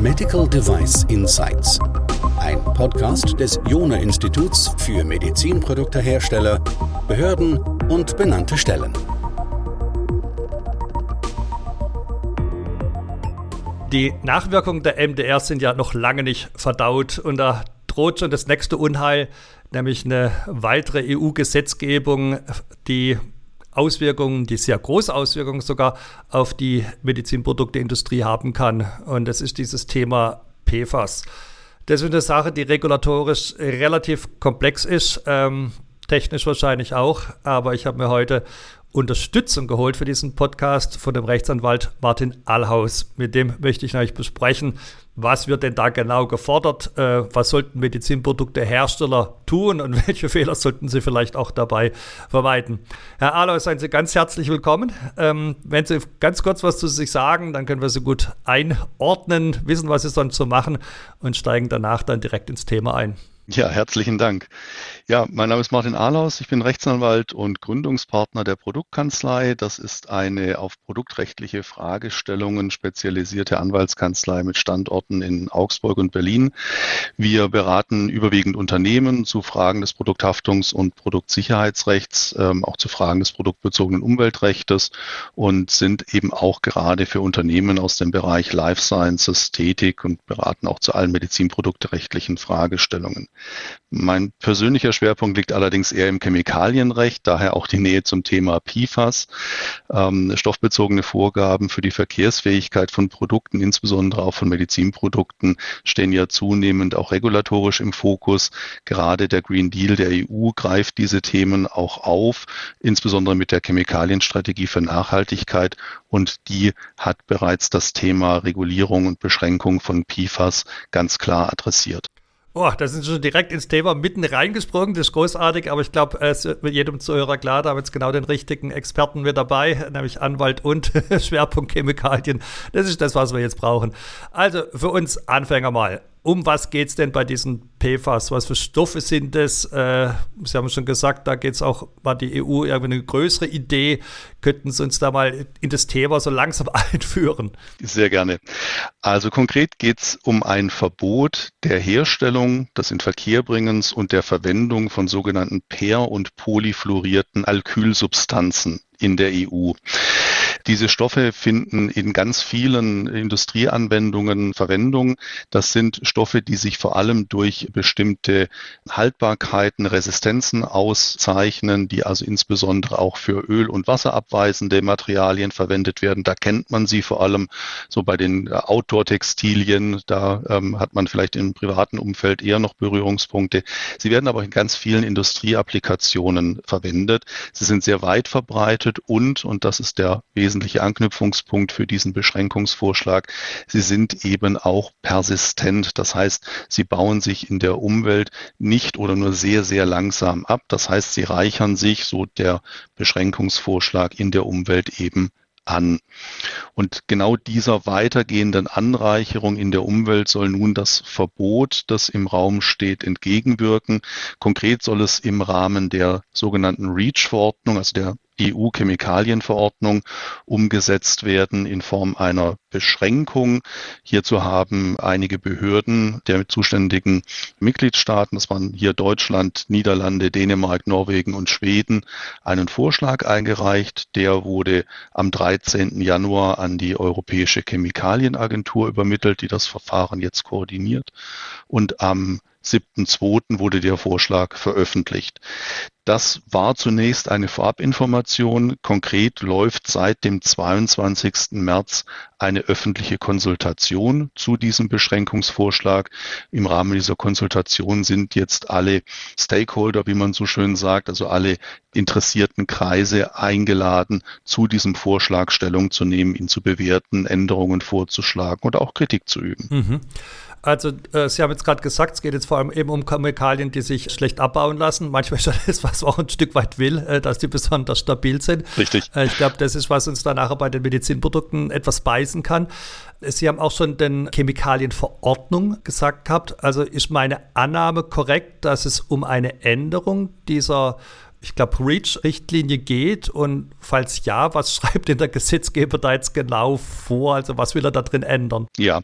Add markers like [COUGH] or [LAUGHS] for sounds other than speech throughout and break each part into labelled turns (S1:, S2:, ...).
S1: Medical Device Insights. Ein Podcast des Jona Instituts für Medizinproduktehersteller, Behörden und benannte Stellen.
S2: Die Nachwirkungen der MDR sind ja noch lange nicht verdaut und da droht schon das nächste Unheil, nämlich eine weitere EU-Gesetzgebung, die Auswirkungen, die sehr große Auswirkungen sogar auf die Medizinprodukteindustrie haben kann. Und das ist dieses Thema PFAS. Das ist eine Sache, die regulatorisch relativ komplex ist, ähm, technisch wahrscheinlich auch. Aber ich habe mir heute Unterstützung geholt für diesen Podcast von dem Rechtsanwalt Martin Allhaus. Mit dem möchte ich euch besprechen, was wird denn da genau gefordert, äh, was sollten Medizinproduktehersteller tun und [LAUGHS] welche Fehler sollten sie vielleicht auch dabei vermeiden. Herr Allhaus, seien Sie ganz herzlich willkommen. Ähm, wenn Sie ganz kurz was zu sich sagen, dann können wir Sie gut einordnen, wissen, was Sie sonst so machen und steigen danach dann direkt ins Thema ein.
S3: Ja, herzlichen Dank. Ja, mein Name ist Martin Ahlaus. Ich bin Rechtsanwalt und Gründungspartner der Produktkanzlei. Das ist eine auf produktrechtliche Fragestellungen spezialisierte Anwaltskanzlei mit Standorten in Augsburg und Berlin. Wir beraten überwiegend Unternehmen zu Fragen des Produkthaftungs- und Produktsicherheitsrechts, ähm, auch zu Fragen des produktbezogenen Umweltrechtes und sind eben auch gerade für Unternehmen aus dem Bereich Life Sciences tätig und beraten auch zu allen medizinprodukterechtlichen Fragestellungen. Mein persönlicher Schwerpunkt liegt allerdings eher im Chemikalienrecht, daher auch die Nähe zum Thema PFAS. Ähm, stoffbezogene Vorgaben für die Verkehrsfähigkeit von Produkten, insbesondere auch von Medizinprodukten, stehen ja zunehmend auch regulatorisch im Fokus. Gerade der Green Deal der EU greift diese Themen auch auf, insbesondere mit der Chemikalienstrategie für Nachhaltigkeit. Und die hat bereits das Thema Regulierung und Beschränkung von PFAS ganz klar adressiert.
S2: Oh, da sind schon direkt ins Thema mitten reingesprungen. Das ist großartig, aber ich glaube, es wird jedem Zuhörer klar, da haben jetzt genau den richtigen Experten mit dabei, nämlich Anwalt und [LAUGHS] Schwerpunkt Chemikalien. Das ist das, was wir jetzt brauchen. Also für uns Anfänger mal um was geht es denn bei diesen PFAS? Was für Stoffe sind das? Äh, Sie haben schon gesagt, da geht es auch, war die EU irgendwie eine größere Idee. Könnten Sie uns da mal in das Thema so langsam [LAUGHS] einführen?
S3: Sehr gerne. Also konkret geht es um ein Verbot der Herstellung, des Inverkehrbringens und der Verwendung von sogenannten per- und polyfluorierten Alkylsubstanzen in der EU. Diese Stoffe finden in ganz vielen Industrieanwendungen Verwendung. Das sind Stoffe, die sich vor allem durch bestimmte Haltbarkeiten, Resistenzen auszeichnen, die also insbesondere auch für Öl- und Wasserabweisende Materialien verwendet werden. Da kennt man sie vor allem so bei den Outdoor-Textilien. Da ähm, hat man vielleicht im privaten Umfeld eher noch Berührungspunkte. Sie werden aber in ganz vielen Industrieapplikationen verwendet. Sie sind sehr weit verbreitet und, und das ist der wesentliche wesentliche Anknüpfungspunkt für diesen Beschränkungsvorschlag. Sie sind eben auch persistent. Das heißt, sie bauen sich in der Umwelt nicht oder nur sehr, sehr langsam ab. Das heißt, sie reichern sich, so der Beschränkungsvorschlag in der Umwelt eben an. Und genau dieser weitergehenden Anreicherung in der Umwelt soll nun das Verbot, das im Raum steht, entgegenwirken. Konkret soll es im Rahmen der sogenannten REACH-Verordnung, also der EU-Chemikalienverordnung umgesetzt werden in Form einer Beschränkung. Hierzu haben einige Behörden der zuständigen Mitgliedstaaten, das waren hier Deutschland, Niederlande, Dänemark, Norwegen und Schweden, einen Vorschlag eingereicht. Der wurde am 13. Januar an die Europäische Chemikalienagentur übermittelt, die das Verfahren jetzt koordiniert. Und am 7.2. wurde der Vorschlag veröffentlicht. Das war zunächst eine Vorabinformation. Konkret läuft seit dem 22. März eine öffentliche Konsultation zu diesem Beschränkungsvorschlag. Im Rahmen dieser Konsultation sind jetzt alle Stakeholder, wie man so schön sagt, also alle interessierten Kreise eingeladen, zu diesem Vorschlag Stellung zu nehmen, ihn zu bewerten, Änderungen vorzuschlagen oder auch Kritik zu üben. Mhm.
S2: Also, äh, Sie haben jetzt gerade gesagt, es geht jetzt vor allem eben um Chemikalien, die sich schlecht abbauen lassen. Manchmal [LAUGHS] ist das, was man auch ein Stück weit will, äh, dass die besonders stabil sind.
S3: Richtig.
S2: Äh, ich glaube, das ist, was uns dann nachher bei den Medizinprodukten etwas beißen kann. Sie haben auch schon den Chemikalienverordnung gesagt gehabt. Also ist meine Annahme korrekt, dass es um eine Änderung dieser ich glaube, REACH-Richtlinie geht und falls ja, was [LAUGHS] schreibt denn der Gesetzgeber da jetzt genau vor? Also was will er da drin ändern?
S3: Ja,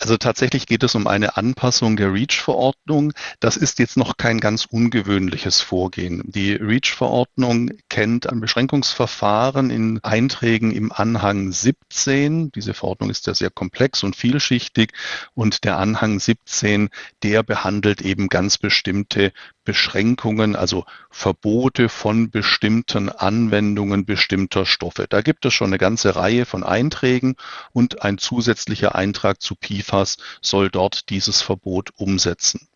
S3: also tatsächlich geht es um eine Anpassung der REACH-Verordnung. Das ist jetzt noch kein ganz ungewöhnliches Vorgehen. Die REACH-Verordnung kennt ein Beschränkungsverfahren in Einträgen im Anhang 17. Diese Verordnung ist ja sehr komplex und vielschichtig und der Anhang 17, der behandelt eben ganz bestimmte Beschränkungen, also Verbote von bestimmten Anwendungen bestimmter Stoffe. Da gibt es schon eine ganze Reihe von Einträgen und ein zusätzlicher Eintrag zu PFAS soll dort dieses Verbot umsetzen.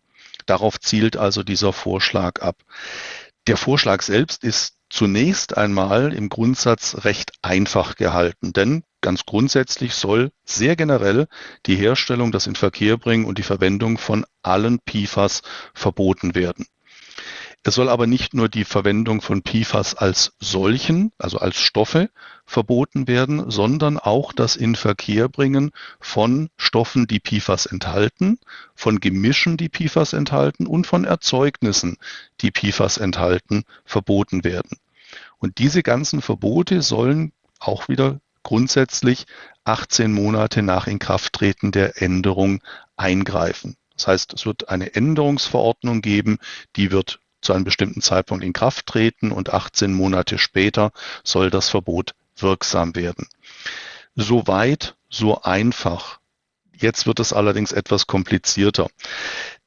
S3: Darauf zielt also dieser Vorschlag ab. Der Vorschlag selbst ist zunächst einmal im Grundsatz recht einfach gehalten, denn ganz grundsätzlich soll sehr generell die Herstellung, das Inverkehrbringen und die Verwendung von allen PFAS verboten werden. Es soll aber nicht nur die Verwendung von PFAS als solchen, also als Stoffe, verboten werden, sondern auch das Inverkehrbringen von Stoffen, die PFAS enthalten, von Gemischen, die PFAS enthalten und von Erzeugnissen, die PFAS enthalten, verboten werden. Und diese ganzen Verbote sollen auch wieder grundsätzlich 18 Monate nach Inkrafttreten der Änderung eingreifen. Das heißt, es wird eine Änderungsverordnung geben, die wird zu einem bestimmten Zeitpunkt in Kraft treten und 18 Monate später soll das Verbot wirksam werden. So weit, so einfach. Jetzt wird es allerdings etwas komplizierter,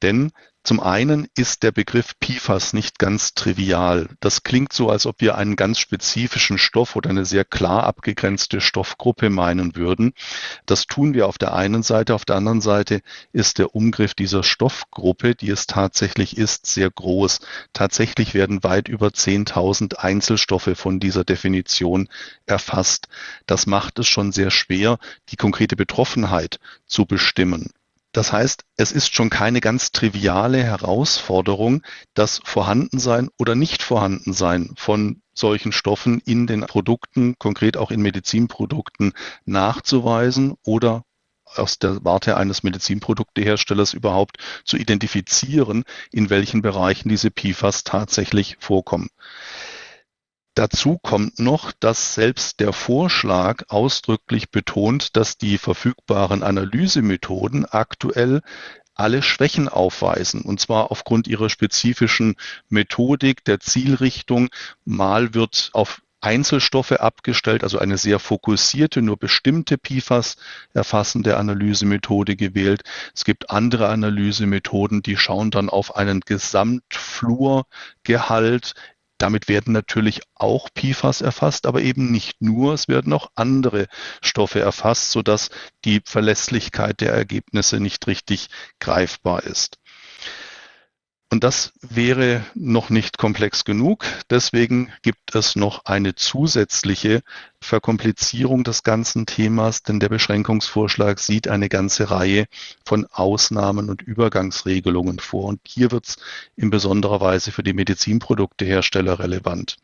S3: denn zum einen ist der Begriff PFAS nicht ganz trivial. Das klingt so, als ob wir einen ganz spezifischen Stoff oder eine sehr klar abgegrenzte Stoffgruppe meinen würden. Das tun wir auf der einen Seite. Auf der anderen Seite ist der Umgriff dieser Stoffgruppe, die es tatsächlich ist, sehr groß. Tatsächlich werden weit über 10.000 Einzelstoffe von dieser Definition erfasst. Das macht es schon sehr schwer, die konkrete Betroffenheit zu bestimmen. Das heißt, es ist schon keine ganz triviale Herausforderung, das Vorhandensein oder Nicht-Vorhandensein von solchen Stoffen in den Produkten, konkret auch in Medizinprodukten, nachzuweisen oder aus der Warte eines Medizinprodukteherstellers überhaupt zu identifizieren, in welchen Bereichen diese PFAS tatsächlich vorkommen. Dazu kommt noch, dass selbst der Vorschlag ausdrücklich betont, dass die verfügbaren Analysemethoden aktuell alle Schwächen aufweisen, und zwar aufgrund ihrer spezifischen Methodik, der Zielrichtung. Mal wird auf Einzelstoffe abgestellt, also eine sehr fokussierte, nur bestimmte PFAS erfassende Analysemethode gewählt. Es gibt andere Analysemethoden, die schauen dann auf einen Gesamtfluorgehalt damit werden natürlich auch PFAS erfasst, aber eben nicht nur. Es werden auch andere Stoffe erfasst, sodass die Verlässlichkeit der Ergebnisse nicht richtig greifbar ist. Und das wäre noch nicht komplex genug. Deswegen gibt es noch eine zusätzliche Verkomplizierung des ganzen Themas, denn der Beschränkungsvorschlag sieht eine ganze Reihe von Ausnahmen und Übergangsregelungen vor. Und hier wird es in besonderer Weise für die Medizinproduktehersteller relevant.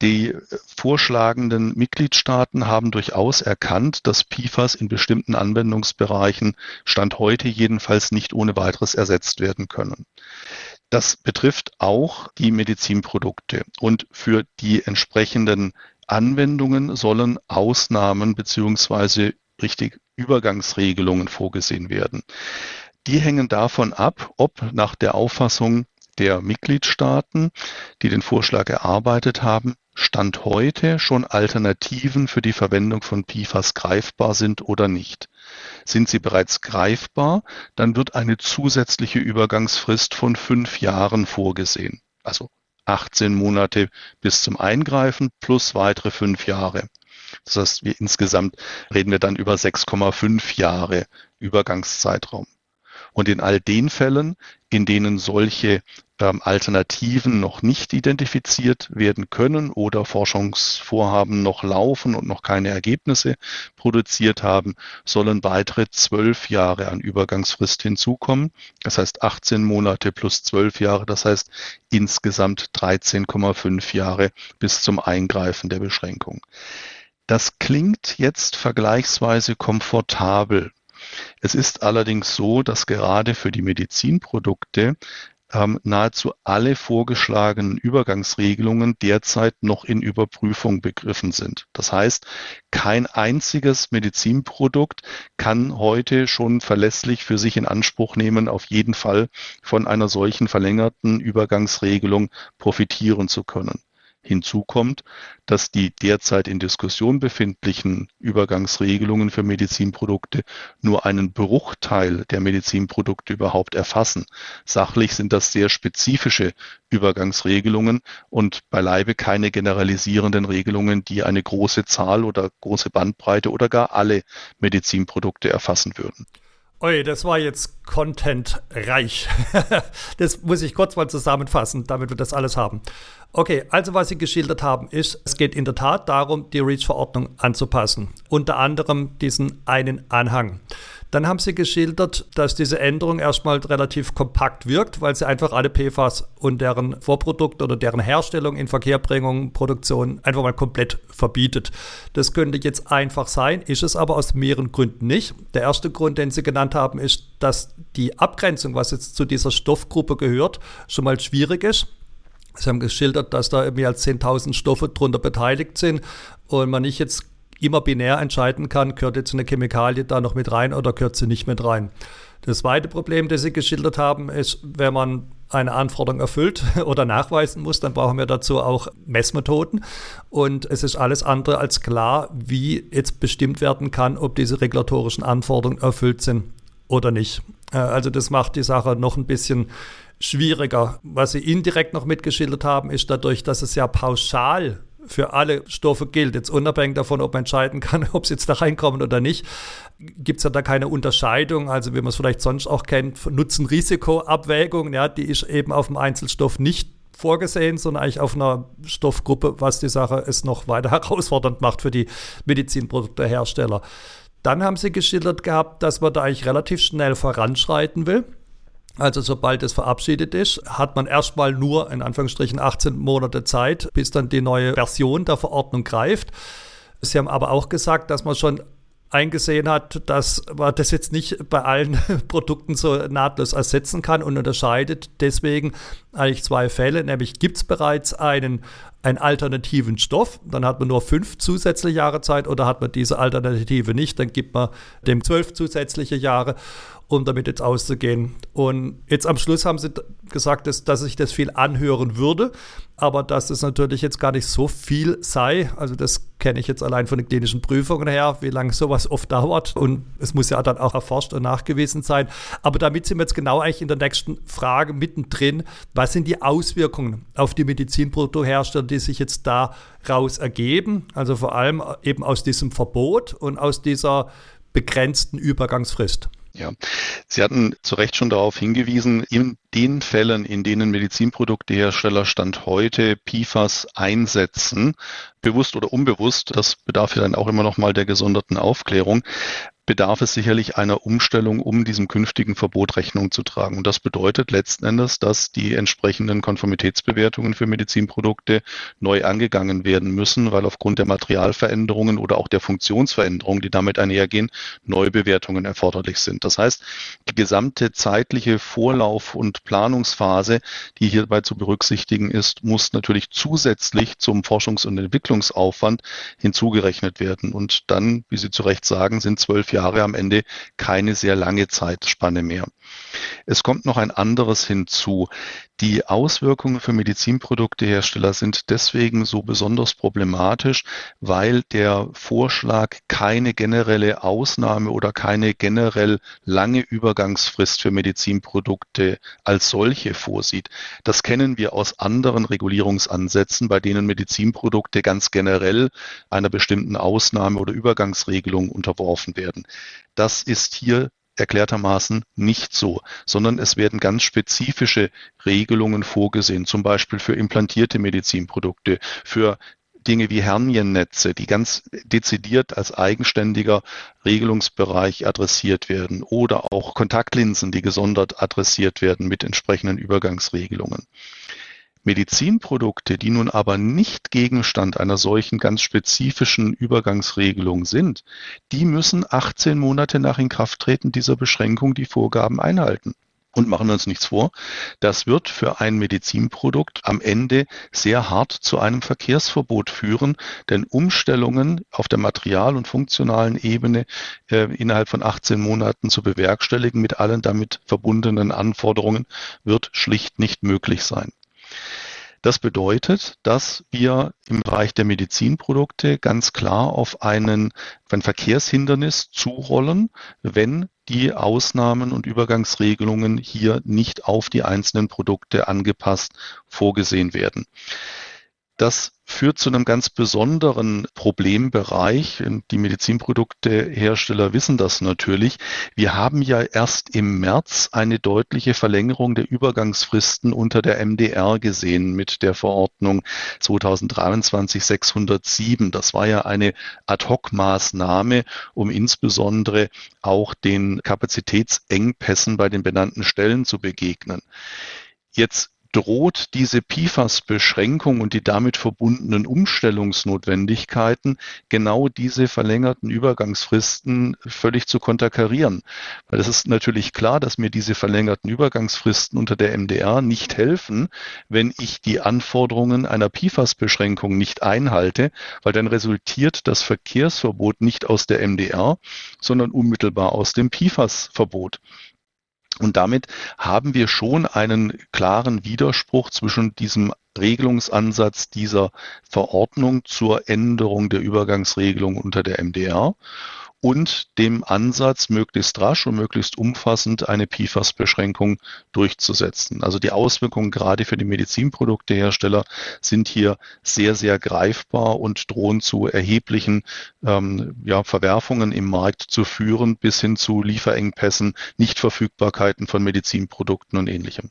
S3: Die vorschlagenden Mitgliedstaaten haben durchaus erkannt, dass PFAS in bestimmten Anwendungsbereichen Stand heute jedenfalls nicht ohne weiteres ersetzt werden können. Das betrifft auch die Medizinprodukte. Und für die entsprechenden Anwendungen sollen Ausnahmen beziehungsweise richtig Übergangsregelungen vorgesehen werden. Die hängen davon ab, ob nach der Auffassung der Mitgliedstaaten, die den Vorschlag erarbeitet haben, Stand heute schon Alternativen für die Verwendung von PFAS greifbar sind oder nicht. Sind sie bereits greifbar, dann wird eine zusätzliche Übergangsfrist von fünf Jahren vorgesehen. Also 18 Monate bis zum Eingreifen plus weitere fünf Jahre. Das heißt, wir insgesamt reden wir dann über 6,5 Jahre Übergangszeitraum. Und in all den Fällen, in denen solche ähm, Alternativen noch nicht identifiziert werden können oder Forschungsvorhaben noch laufen und noch keine Ergebnisse produziert haben, sollen weitere zwölf Jahre an Übergangsfrist hinzukommen. Das heißt 18 Monate plus zwölf Jahre, das heißt insgesamt 13,5 Jahre bis zum Eingreifen der Beschränkung. Das klingt jetzt vergleichsweise komfortabel. Es ist allerdings so, dass gerade für die Medizinprodukte ähm, nahezu alle vorgeschlagenen Übergangsregelungen derzeit noch in Überprüfung begriffen sind. Das heißt, kein einziges Medizinprodukt kann heute schon verlässlich für sich in Anspruch nehmen, auf jeden Fall von einer solchen verlängerten Übergangsregelung profitieren zu können. Hinzu kommt, dass die derzeit in Diskussion befindlichen Übergangsregelungen für Medizinprodukte nur einen Bruchteil der Medizinprodukte überhaupt erfassen. Sachlich sind das sehr spezifische Übergangsregelungen und beileibe keine generalisierenden Regelungen, die eine große Zahl oder große Bandbreite oder gar alle Medizinprodukte erfassen würden.
S2: Oi, das war jetzt contentreich. [LAUGHS] das muss ich kurz mal zusammenfassen, damit wir das alles haben. Okay, also was Sie geschildert haben, ist, es geht in der Tat darum, die REACH-Verordnung anzupassen. Unter anderem diesen einen Anhang. Dann haben Sie geschildert, dass diese Änderung erstmal relativ kompakt wirkt, weil sie einfach alle PFAS und deren Vorprodukte oder deren Herstellung, Inverkehrbringung, Produktion einfach mal komplett verbietet. Das könnte jetzt einfach sein, ist es aber aus mehreren Gründen nicht. Der erste Grund, den Sie genannt haben, ist, dass die Abgrenzung, was jetzt zu dieser Stoffgruppe gehört, schon mal schwierig ist. Sie haben geschildert, dass da mehr als 10.000 Stoffe drunter beteiligt sind und man nicht jetzt immer binär entscheiden kann, gehört jetzt eine Chemikalie da noch mit rein oder gehört sie nicht mit rein. Das zweite Problem, das Sie geschildert haben, ist, wenn man eine Anforderung erfüllt [LAUGHS] oder nachweisen muss, dann brauchen wir dazu auch Messmethoden. Und es ist alles andere als klar, wie jetzt bestimmt werden kann, ob diese regulatorischen Anforderungen erfüllt sind oder nicht. Äh, also das macht die Sache noch ein bisschen schwieriger. Was Sie indirekt noch mitgeschildert haben, ist dadurch, dass es ja pauschal für alle Stoffe gilt, jetzt unabhängig davon, ob man entscheiden kann, [LAUGHS] ob sie jetzt da reinkommen oder nicht, gibt es ja da keine Unterscheidung, also wie man es vielleicht sonst auch kennt, Nutzen-Risiko-Abwägung, ja, die ist eben auf dem Einzelstoff nicht vorgesehen, sondern eigentlich auf einer Stoffgruppe, was die Sache es noch weiter [LAUGHS] herausfordernd macht für die Medizinproduktehersteller. Dann haben sie geschildert gehabt, dass man da eigentlich relativ schnell voranschreiten will. Also sobald es verabschiedet ist, hat man erstmal nur in Anführungsstrichen 18 Monate Zeit, bis dann die neue Version der Verordnung greift. Sie haben aber auch gesagt, dass man schon eingesehen hat, dass man das jetzt nicht bei allen [LAUGHS] Produkten so nahtlos ersetzen kann und unterscheidet deswegen eigentlich zwei Fälle, nämlich gibt es bereits einen, einen alternativen Stoff, dann hat man nur fünf zusätzliche Jahre Zeit oder hat man diese Alternative nicht, dann gibt man dem zwölf zusätzliche Jahre um damit jetzt auszugehen. Und jetzt am Schluss haben sie gesagt, dass, dass sich das viel anhören würde, aber dass es natürlich jetzt gar nicht so viel sei. Also das kenne ich jetzt allein von den klinischen Prüfungen her, wie lange sowas oft dauert. Und es muss ja dann auch erforscht und nachgewiesen sein. Aber damit sind wir jetzt genau eigentlich in der nächsten Frage mittendrin. Was sind die Auswirkungen auf die Medizinproduktehersteller, die sich jetzt daraus ergeben? Also vor allem eben aus diesem Verbot und aus dieser begrenzten Übergangsfrist.
S3: Ja, Sie hatten zu Recht schon darauf hingewiesen, in den Fällen, in denen Medizinproduktehersteller Stand heute PFAS einsetzen, bewusst oder unbewusst, das bedarf ja dann auch immer noch mal der gesonderten Aufklärung, bedarf es sicherlich einer Umstellung, um diesem künftigen Verbot Rechnung zu tragen. Und das bedeutet letzten Endes, dass die entsprechenden Konformitätsbewertungen für Medizinprodukte neu angegangen werden müssen, weil aufgrund der Materialveränderungen oder auch der Funktionsveränderungen, die damit einhergehen, neue Bewertungen erforderlich sind. Das heißt, die gesamte zeitliche Vorlauf- und Planungsphase, die hierbei zu berücksichtigen ist, muss natürlich zusätzlich zum Forschungs- und Entwicklungsaufwand hinzugerechnet werden. Und dann, wie Sie zu Recht sagen, sind zwölf Jahre Jahre am Ende keine sehr lange Zeitspanne mehr. Es kommt noch ein anderes hinzu. Die Auswirkungen für Medizinproduktehersteller sind deswegen so besonders problematisch, weil der Vorschlag keine generelle Ausnahme oder keine generell lange Übergangsfrist für Medizinprodukte als solche vorsieht. Das kennen wir aus anderen Regulierungsansätzen, bei denen Medizinprodukte ganz generell einer bestimmten Ausnahme oder Übergangsregelung unterworfen werden. Das ist hier erklärtermaßen nicht so, sondern es werden ganz spezifische Regelungen vorgesehen, zum Beispiel für implantierte Medizinprodukte, für Dinge wie Herniennetze, die ganz dezidiert als eigenständiger Regelungsbereich adressiert werden oder auch Kontaktlinsen, die gesondert adressiert werden mit entsprechenden Übergangsregelungen. Medizinprodukte, die nun aber nicht Gegenstand einer solchen ganz spezifischen Übergangsregelung sind, die müssen 18 Monate nach Inkrafttreten dieser Beschränkung die Vorgaben einhalten. Und machen wir uns nichts vor, das wird für ein Medizinprodukt am Ende sehr hart zu einem Verkehrsverbot führen, denn Umstellungen auf der Material- und funktionalen Ebene äh, innerhalb von 18 Monaten zu bewerkstelligen mit allen damit verbundenen Anforderungen wird schlicht nicht möglich sein. Das bedeutet, dass wir im Bereich der Medizinprodukte ganz klar auf einen, ein Verkehrshindernis zurollen, wenn die Ausnahmen und Übergangsregelungen hier nicht auf die einzelnen Produkte angepasst vorgesehen werden. Das führt zu einem ganz besonderen Problembereich. Die Medizinproduktehersteller wissen das natürlich. Wir haben ja erst im März eine deutliche Verlängerung der Übergangsfristen unter der MDR gesehen mit der Verordnung 2023-607. Das war ja eine Ad-Hoc-Maßnahme, um insbesondere auch den Kapazitätsengpässen bei den benannten Stellen zu begegnen. Jetzt droht diese PFAS-Beschränkung und die damit verbundenen Umstellungsnotwendigkeiten genau diese verlängerten Übergangsfristen völlig zu konterkarieren. Weil es ist natürlich klar, dass mir diese verlängerten Übergangsfristen unter der MDR nicht helfen, wenn ich die Anforderungen einer PFAS-Beschränkung nicht einhalte, weil dann resultiert das Verkehrsverbot nicht aus der MDR, sondern unmittelbar aus dem PFAS-Verbot. Und damit haben wir schon einen klaren Widerspruch zwischen diesem Regelungsansatz dieser Verordnung zur Änderung der Übergangsregelung unter der MDR und dem Ansatz, möglichst rasch und möglichst umfassend eine PFAS-Beschränkung durchzusetzen. Also die Auswirkungen gerade für die Medizinproduktehersteller sind hier sehr, sehr greifbar und drohen zu erheblichen ähm, ja, Verwerfungen im Markt zu führen, bis hin zu Lieferengpässen, Nichtverfügbarkeiten von Medizinprodukten und ähnlichem.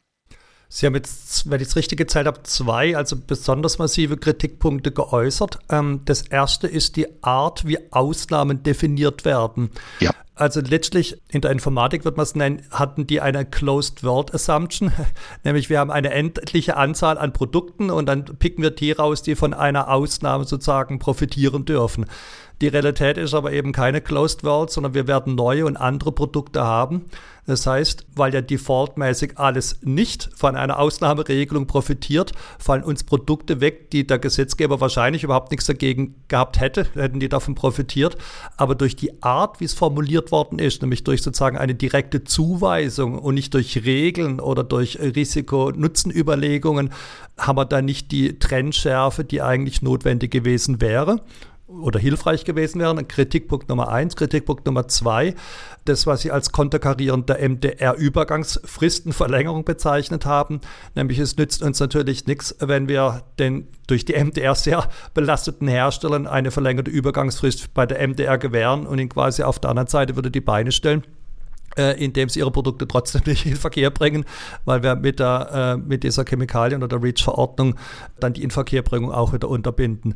S2: Sie haben jetzt, wenn ich es richtig gezählt habe, zwei, also besonders massive Kritikpunkte geäußert. Ähm, das erste ist die Art, wie Ausnahmen definiert werden. Ja. Also letztlich in der Informatik wird man es nennen, hatten die eine Closed World Assumption, [LAUGHS] nämlich wir haben eine endliche Anzahl an Produkten und dann picken wir die raus, die von einer Ausnahme sozusagen profitieren dürfen. Die Realität ist aber eben keine Closed World, sondern wir werden neue und andere Produkte haben. Das heißt, weil ja defaultmäßig alles nicht von einer Ausnahmeregelung profitiert, fallen uns Produkte weg, die der Gesetzgeber wahrscheinlich überhaupt nichts dagegen gehabt hätte, hätten die davon profitiert. Aber durch die Art, wie es formuliert worden ist, nämlich durch sozusagen eine direkte Zuweisung und nicht durch Regeln oder durch Risiko-Nutzen-Überlegungen, haben wir da nicht die Trennschärfe, die eigentlich notwendig gewesen wäre oder hilfreich gewesen wären. Kritikpunkt Nummer eins. Kritikpunkt Nummer zwei, das, was Sie als konterkarierend MDR-Übergangsfristenverlängerung bezeichnet haben. Nämlich es nützt uns natürlich nichts, wenn wir den durch die MDR sehr belasteten Herstellern eine verlängerte Übergangsfrist bei der MDR gewähren und ihn quasi auf der anderen Seite würde die Beine stellen äh, indem sie ihre Produkte trotzdem [LAUGHS] nicht in den Verkehr bringen, weil wir mit, der, äh, mit dieser Chemikalien- oder REACH-Verordnung dann die Inverkehrbringung auch wieder unterbinden.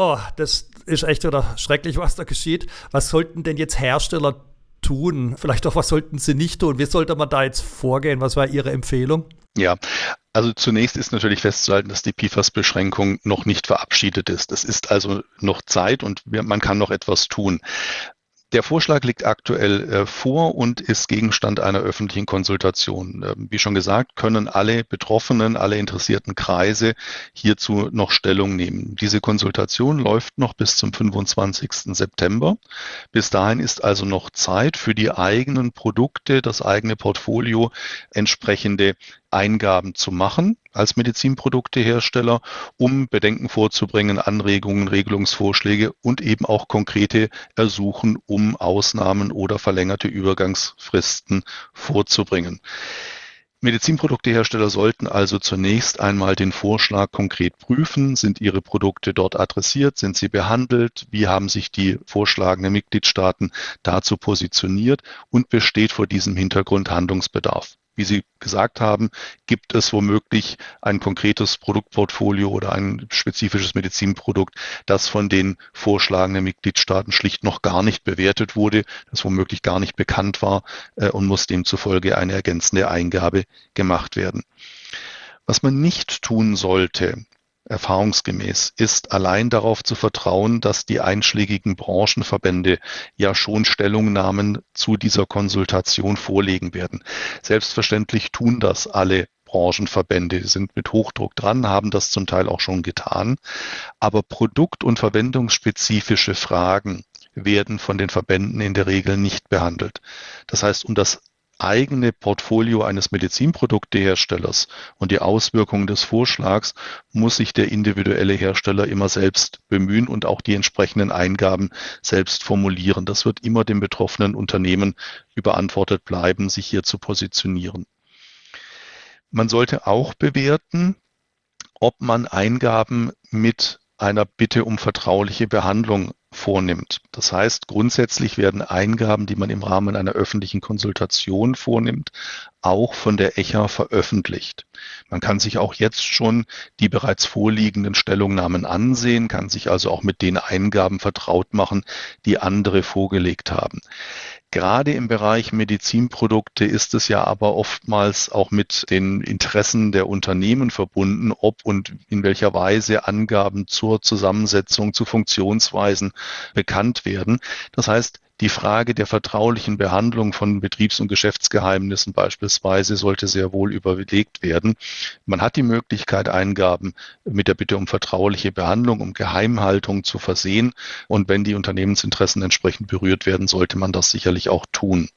S2: Oh, das ist echt wieder schrecklich, was da geschieht. Was sollten denn jetzt Hersteller tun? Vielleicht auch, was sollten sie nicht tun? Wie sollte man da jetzt vorgehen? Was war Ihre Empfehlung?
S3: Ja, also zunächst ist natürlich festzuhalten, dass die PFAS-Beschränkung noch nicht verabschiedet ist. Es ist also noch Zeit und man kann noch etwas tun. Der Vorschlag liegt aktuell äh, vor und ist Gegenstand einer öffentlichen Konsultation. Äh, wie schon gesagt, können alle Betroffenen, alle interessierten Kreise hierzu noch Stellung nehmen. Diese Konsultation läuft noch bis zum 25. September. Bis dahin ist also noch Zeit für die eigenen Produkte, das eigene Portfolio entsprechende Eingaben zu machen als Medizinproduktehersteller, um Bedenken vorzubringen, Anregungen, Regelungsvorschläge und eben auch konkrete Ersuchen, um Ausnahmen oder verlängerte Übergangsfristen vorzubringen. Medizinproduktehersteller sollten also zunächst einmal den Vorschlag konkret prüfen. Sind ihre Produkte dort adressiert? Sind sie behandelt? Wie haben sich die vorschlagenden Mitgliedstaaten dazu positioniert? Und besteht vor diesem Hintergrund Handlungsbedarf? Wie Sie gesagt haben, gibt es womöglich ein konkretes Produktportfolio oder ein spezifisches Medizinprodukt, das von den vorschlagenden Mitgliedstaaten schlicht noch gar nicht bewertet wurde, das womöglich gar nicht bekannt war äh, und muss demzufolge eine ergänzende Eingabe gemacht werden. Was man nicht tun sollte, erfahrungsgemäß ist, allein darauf zu vertrauen, dass die einschlägigen Branchenverbände ja schon Stellungnahmen zu dieser Konsultation vorlegen werden. Selbstverständlich tun das alle Branchenverbände sind mit Hochdruck dran, haben das zum Teil auch schon getan. Aber produkt- und verwendungsspezifische Fragen werden von den Verbänden in der Regel nicht behandelt. Das heißt, um das eigene Portfolio eines Medizinprodukteherstellers und die Auswirkungen des Vorschlags muss sich der individuelle Hersteller immer selbst bemühen und auch die entsprechenden Eingaben selbst formulieren. Das wird immer dem betroffenen Unternehmen überantwortet bleiben, sich hier zu positionieren. Man sollte auch bewerten, ob man Eingaben mit einer Bitte um vertrauliche Behandlung vornimmt. Das heißt, grundsätzlich werden Eingaben, die man im Rahmen einer öffentlichen Konsultation vornimmt, auch von der ECHA veröffentlicht. Man kann sich auch jetzt schon die bereits vorliegenden Stellungnahmen ansehen, kann sich also auch mit den Eingaben vertraut machen, die andere vorgelegt haben. Gerade im Bereich Medizinprodukte ist es ja aber oftmals auch mit den Interessen der Unternehmen verbunden, ob und in welcher Weise Angaben zur Zusammensetzung, zu Funktionsweisen bekannt werden. Das heißt, die Frage der vertraulichen Behandlung von Betriebs- und Geschäftsgeheimnissen beispielsweise sollte sehr wohl überlegt werden. Man hat die Möglichkeit, Eingaben mit der Bitte um vertrauliche Behandlung, um Geheimhaltung zu versehen. Und wenn die Unternehmensinteressen entsprechend berührt werden, sollte man das sicherlich auch tun.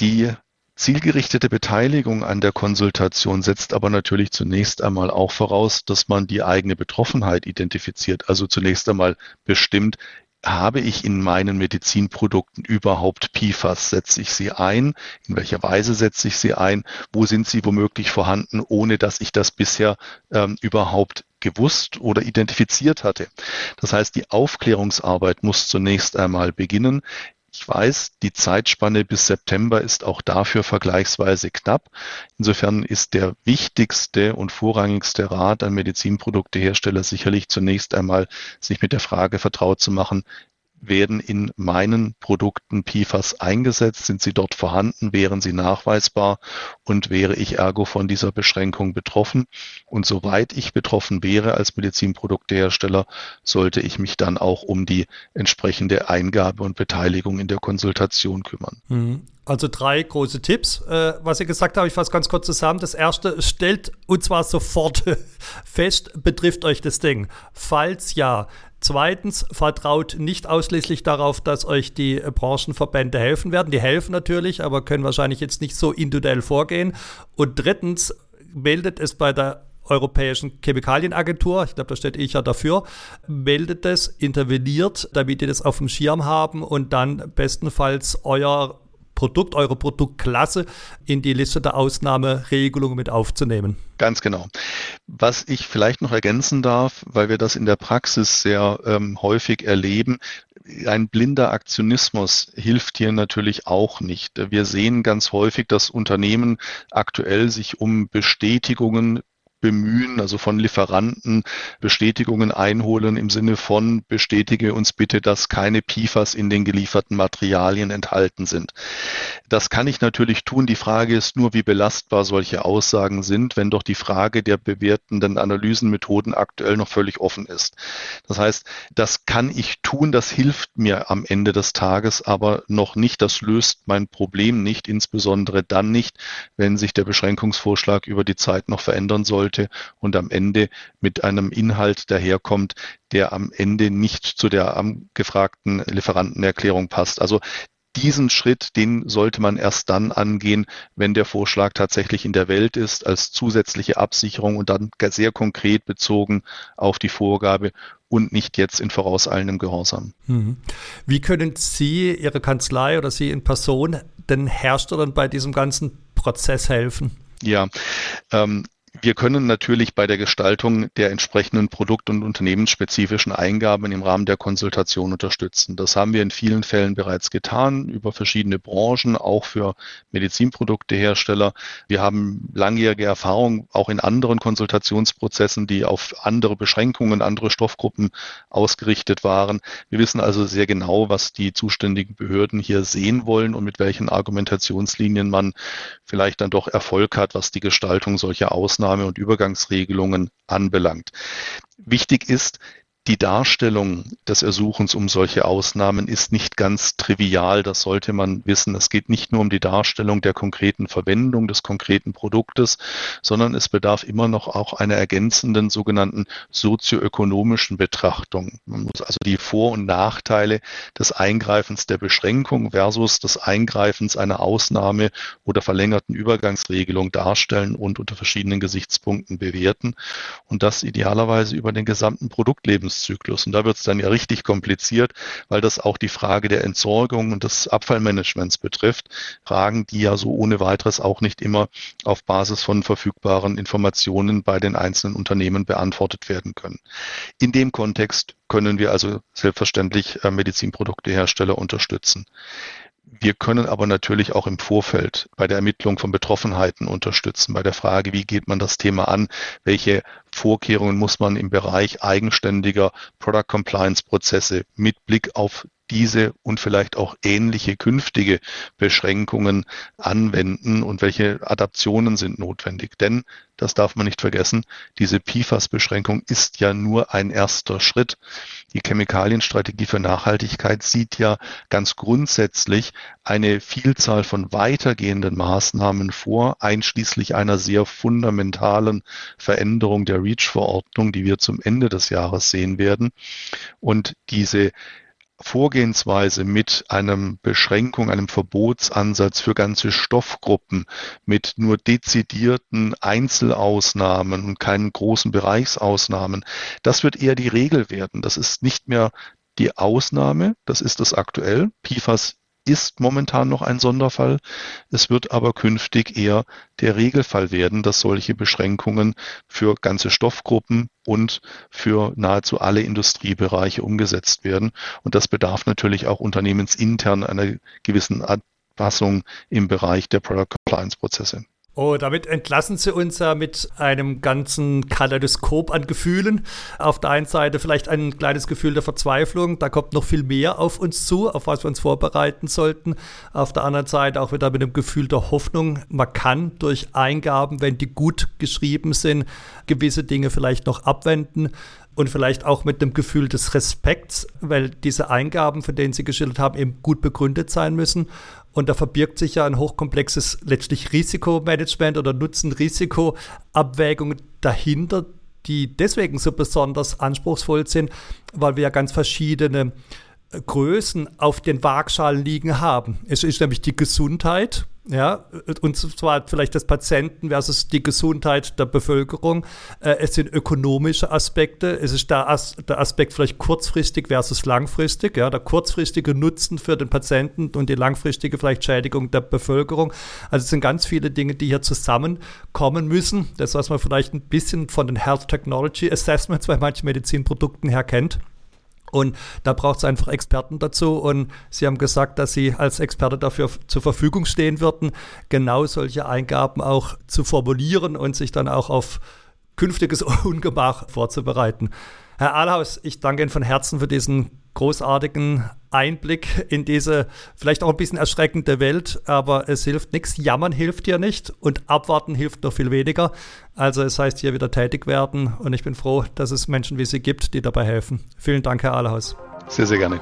S3: Die Zielgerichtete Beteiligung an der Konsultation setzt aber natürlich zunächst einmal auch voraus, dass man die eigene Betroffenheit identifiziert. Also zunächst einmal bestimmt, habe ich in meinen Medizinprodukten überhaupt PFAS? Setze ich sie ein? In welcher Weise setze ich sie ein? Wo sind sie womöglich vorhanden, ohne dass ich das bisher ähm, überhaupt gewusst oder identifiziert hatte. Das heißt, die Aufklärungsarbeit muss zunächst einmal beginnen. Ich weiß, die Zeitspanne bis September ist auch dafür vergleichsweise knapp. Insofern ist der wichtigste und vorrangigste Rat an Medizinproduktehersteller sicherlich zunächst einmal, sich mit der Frage vertraut zu machen, werden in meinen Produkten PFAS eingesetzt? Sind sie dort vorhanden? Wären sie nachweisbar? Und wäre ich ergo von dieser Beschränkung betroffen? Und soweit ich betroffen wäre als Medizinproduktehersteller, sollte ich mich dann auch um die entsprechende Eingabe und Beteiligung in der Konsultation kümmern.
S2: Mhm. Also drei große Tipps, äh, was ihr gesagt habt, ich fasse ganz kurz zusammen. Das erste, stellt und zwar sofort [LAUGHS] fest, betrifft euch das Ding. Falls ja, Zweitens, vertraut nicht ausschließlich darauf, dass euch die Branchenverbände helfen werden. Die helfen natürlich, aber können wahrscheinlich jetzt nicht so individuell vorgehen. Und drittens, meldet es bei der Europäischen Chemikalienagentur, ich glaube, da steht ich ja dafür, meldet es, interveniert, damit die das auf dem Schirm haben und dann bestenfalls euer Produkt, eure Produktklasse in die Liste der Ausnahmeregelungen mit aufzunehmen.
S3: Ganz genau. Was ich vielleicht noch ergänzen darf, weil wir das in der Praxis sehr ähm, häufig erleben, ein blinder Aktionismus hilft hier natürlich auch nicht. Wir sehen ganz häufig, dass Unternehmen aktuell sich um Bestätigungen bemühen, also von Lieferanten Bestätigungen einholen im Sinne von bestätige uns bitte, dass keine PFAS in den gelieferten Materialien enthalten sind. Das kann ich natürlich tun. Die Frage ist nur, wie belastbar solche Aussagen sind, wenn doch die Frage der bewertenden Analysenmethoden aktuell noch völlig offen ist. Das heißt, das kann ich tun, das hilft mir am Ende des Tages aber noch nicht. Das löst mein Problem nicht, insbesondere dann nicht, wenn sich der Beschränkungsvorschlag über die Zeit noch verändern sollte sollte und am Ende mit einem Inhalt daherkommt, der am Ende nicht zu der gefragten Lieferantenerklärung passt. Also diesen Schritt, den sollte man erst dann angehen, wenn der Vorschlag tatsächlich in der Welt ist, als zusätzliche Absicherung und dann sehr konkret bezogen auf die Vorgabe und nicht jetzt in vorauseilendem Gehorsam.
S2: Mhm. Wie können Sie, Ihre Kanzlei oder Sie in Person den Herstellern bei diesem ganzen Prozess helfen?
S3: Ja, ähm, wir können natürlich bei der Gestaltung der entsprechenden produkt- und unternehmensspezifischen Eingaben im Rahmen der Konsultation unterstützen. Das haben wir in vielen Fällen bereits getan, über verschiedene Branchen, auch für Medizinproduktehersteller. Wir haben langjährige Erfahrung auch in anderen Konsultationsprozessen, die auf andere Beschränkungen, andere Stoffgruppen ausgerichtet waren. Wir wissen also sehr genau, was die zuständigen Behörden hier sehen wollen und mit welchen Argumentationslinien man vielleicht dann doch Erfolg hat, was die Gestaltung solcher Ausnahmen Ausnahme- und Übergangsregelungen anbelangt. Wichtig ist, die Darstellung des Ersuchens um solche Ausnahmen ist nicht ganz trivial. Das sollte man wissen. Es geht nicht nur um die Darstellung der konkreten Verwendung des konkreten Produktes, sondern es bedarf immer noch auch einer ergänzenden sogenannten sozioökonomischen Betrachtung. Man muss also die Vor- und Nachteile des Eingreifens der Beschränkung versus des Eingreifens einer Ausnahme oder verlängerten Übergangsregelung darstellen und unter verschiedenen Gesichtspunkten bewerten und das idealerweise über den gesamten Produktlebens Lebenszyklus. Und da wird es dann ja richtig kompliziert, weil das auch die Frage der Entsorgung und des Abfallmanagements betrifft. Fragen, die ja so ohne weiteres auch nicht immer auf Basis von verfügbaren Informationen bei den einzelnen Unternehmen beantwortet werden können. In dem Kontext können wir also selbstverständlich äh, Medizinproduktehersteller unterstützen. Wir können aber natürlich auch im Vorfeld bei der Ermittlung von Betroffenheiten unterstützen, bei der Frage, wie geht man das Thema an, welche Vorkehrungen muss man im Bereich eigenständiger Product Compliance Prozesse mit Blick auf diese und vielleicht auch ähnliche künftige Beschränkungen anwenden und welche Adaptionen sind notwendig. Denn, das darf man nicht vergessen, diese PFAS-Beschränkung ist ja nur ein erster Schritt. Die Chemikalienstrategie für Nachhaltigkeit sieht ja ganz grundsätzlich eine Vielzahl von weitergehenden Maßnahmen vor, einschließlich einer sehr fundamentalen Veränderung der REACH-Verordnung, die wir zum Ende des Jahres sehen werden. Und diese Vorgehensweise mit einem Beschränkung, einem Verbotsansatz für ganze Stoffgruppen, mit nur dezidierten Einzelausnahmen und keinen großen Bereichsausnahmen, das wird eher die Regel werden. Das ist nicht mehr die Ausnahme, das ist es aktuell. PFAS ist momentan noch ein Sonderfall. Es wird aber künftig eher der Regelfall werden, dass solche Beschränkungen für ganze Stoffgruppen und für nahezu alle Industriebereiche umgesetzt werden. Und das bedarf natürlich auch unternehmensintern einer gewissen Anpassung im Bereich der Product Compliance Prozesse.
S2: Oh, damit entlassen Sie uns ja mit einem ganzen Kaleidoskop an Gefühlen. Auf der einen Seite vielleicht ein kleines Gefühl der Verzweiflung, da kommt noch viel mehr auf uns zu, auf was wir uns vorbereiten sollten. Auf der anderen Seite auch wieder mit dem Gefühl der Hoffnung, man kann durch Eingaben, wenn die gut geschrieben sind, gewisse Dinge vielleicht noch abwenden und vielleicht auch mit dem Gefühl des Respekts, weil diese Eingaben, von denen Sie geschildert haben, eben gut begründet sein müssen. Und da verbirgt sich ja ein hochkomplexes letztlich Risikomanagement oder Nutzen-Risiko-Abwägung dahinter, die deswegen so besonders anspruchsvoll sind, weil wir ja ganz verschiedene Größen auf den Waagschalen liegen haben. Es ist nämlich die Gesundheit, ja, und zwar vielleicht des Patienten versus die Gesundheit der Bevölkerung. Äh, es sind ökonomische Aspekte. Es ist der, As der Aspekt vielleicht kurzfristig versus langfristig. Ja, der kurzfristige Nutzen für den Patienten und die langfristige vielleicht Schädigung der Bevölkerung. Also es sind ganz viele Dinge, die hier zusammenkommen müssen. Das, was man vielleicht ein bisschen von den Health Technology Assessments bei manchen Medizinprodukten her kennt. Und da braucht es einfach Experten dazu. Und Sie haben gesagt, dass Sie als Experte dafür zur Verfügung stehen würden, genau solche Eingaben auch zu formulieren und sich dann auch auf künftiges [LAUGHS] Ungemach vorzubereiten. Herr Ahlhaus, ich danke Ihnen von Herzen für diesen großartigen Einblick in diese vielleicht auch ein bisschen erschreckende Welt, aber es hilft nichts. Jammern hilft hier nicht und abwarten hilft noch viel weniger. Also es heißt hier wieder tätig werden und ich bin froh, dass es Menschen wie Sie gibt, die dabei helfen. Vielen Dank, Herr Ahlhaus.
S3: Sehr, sehr gerne.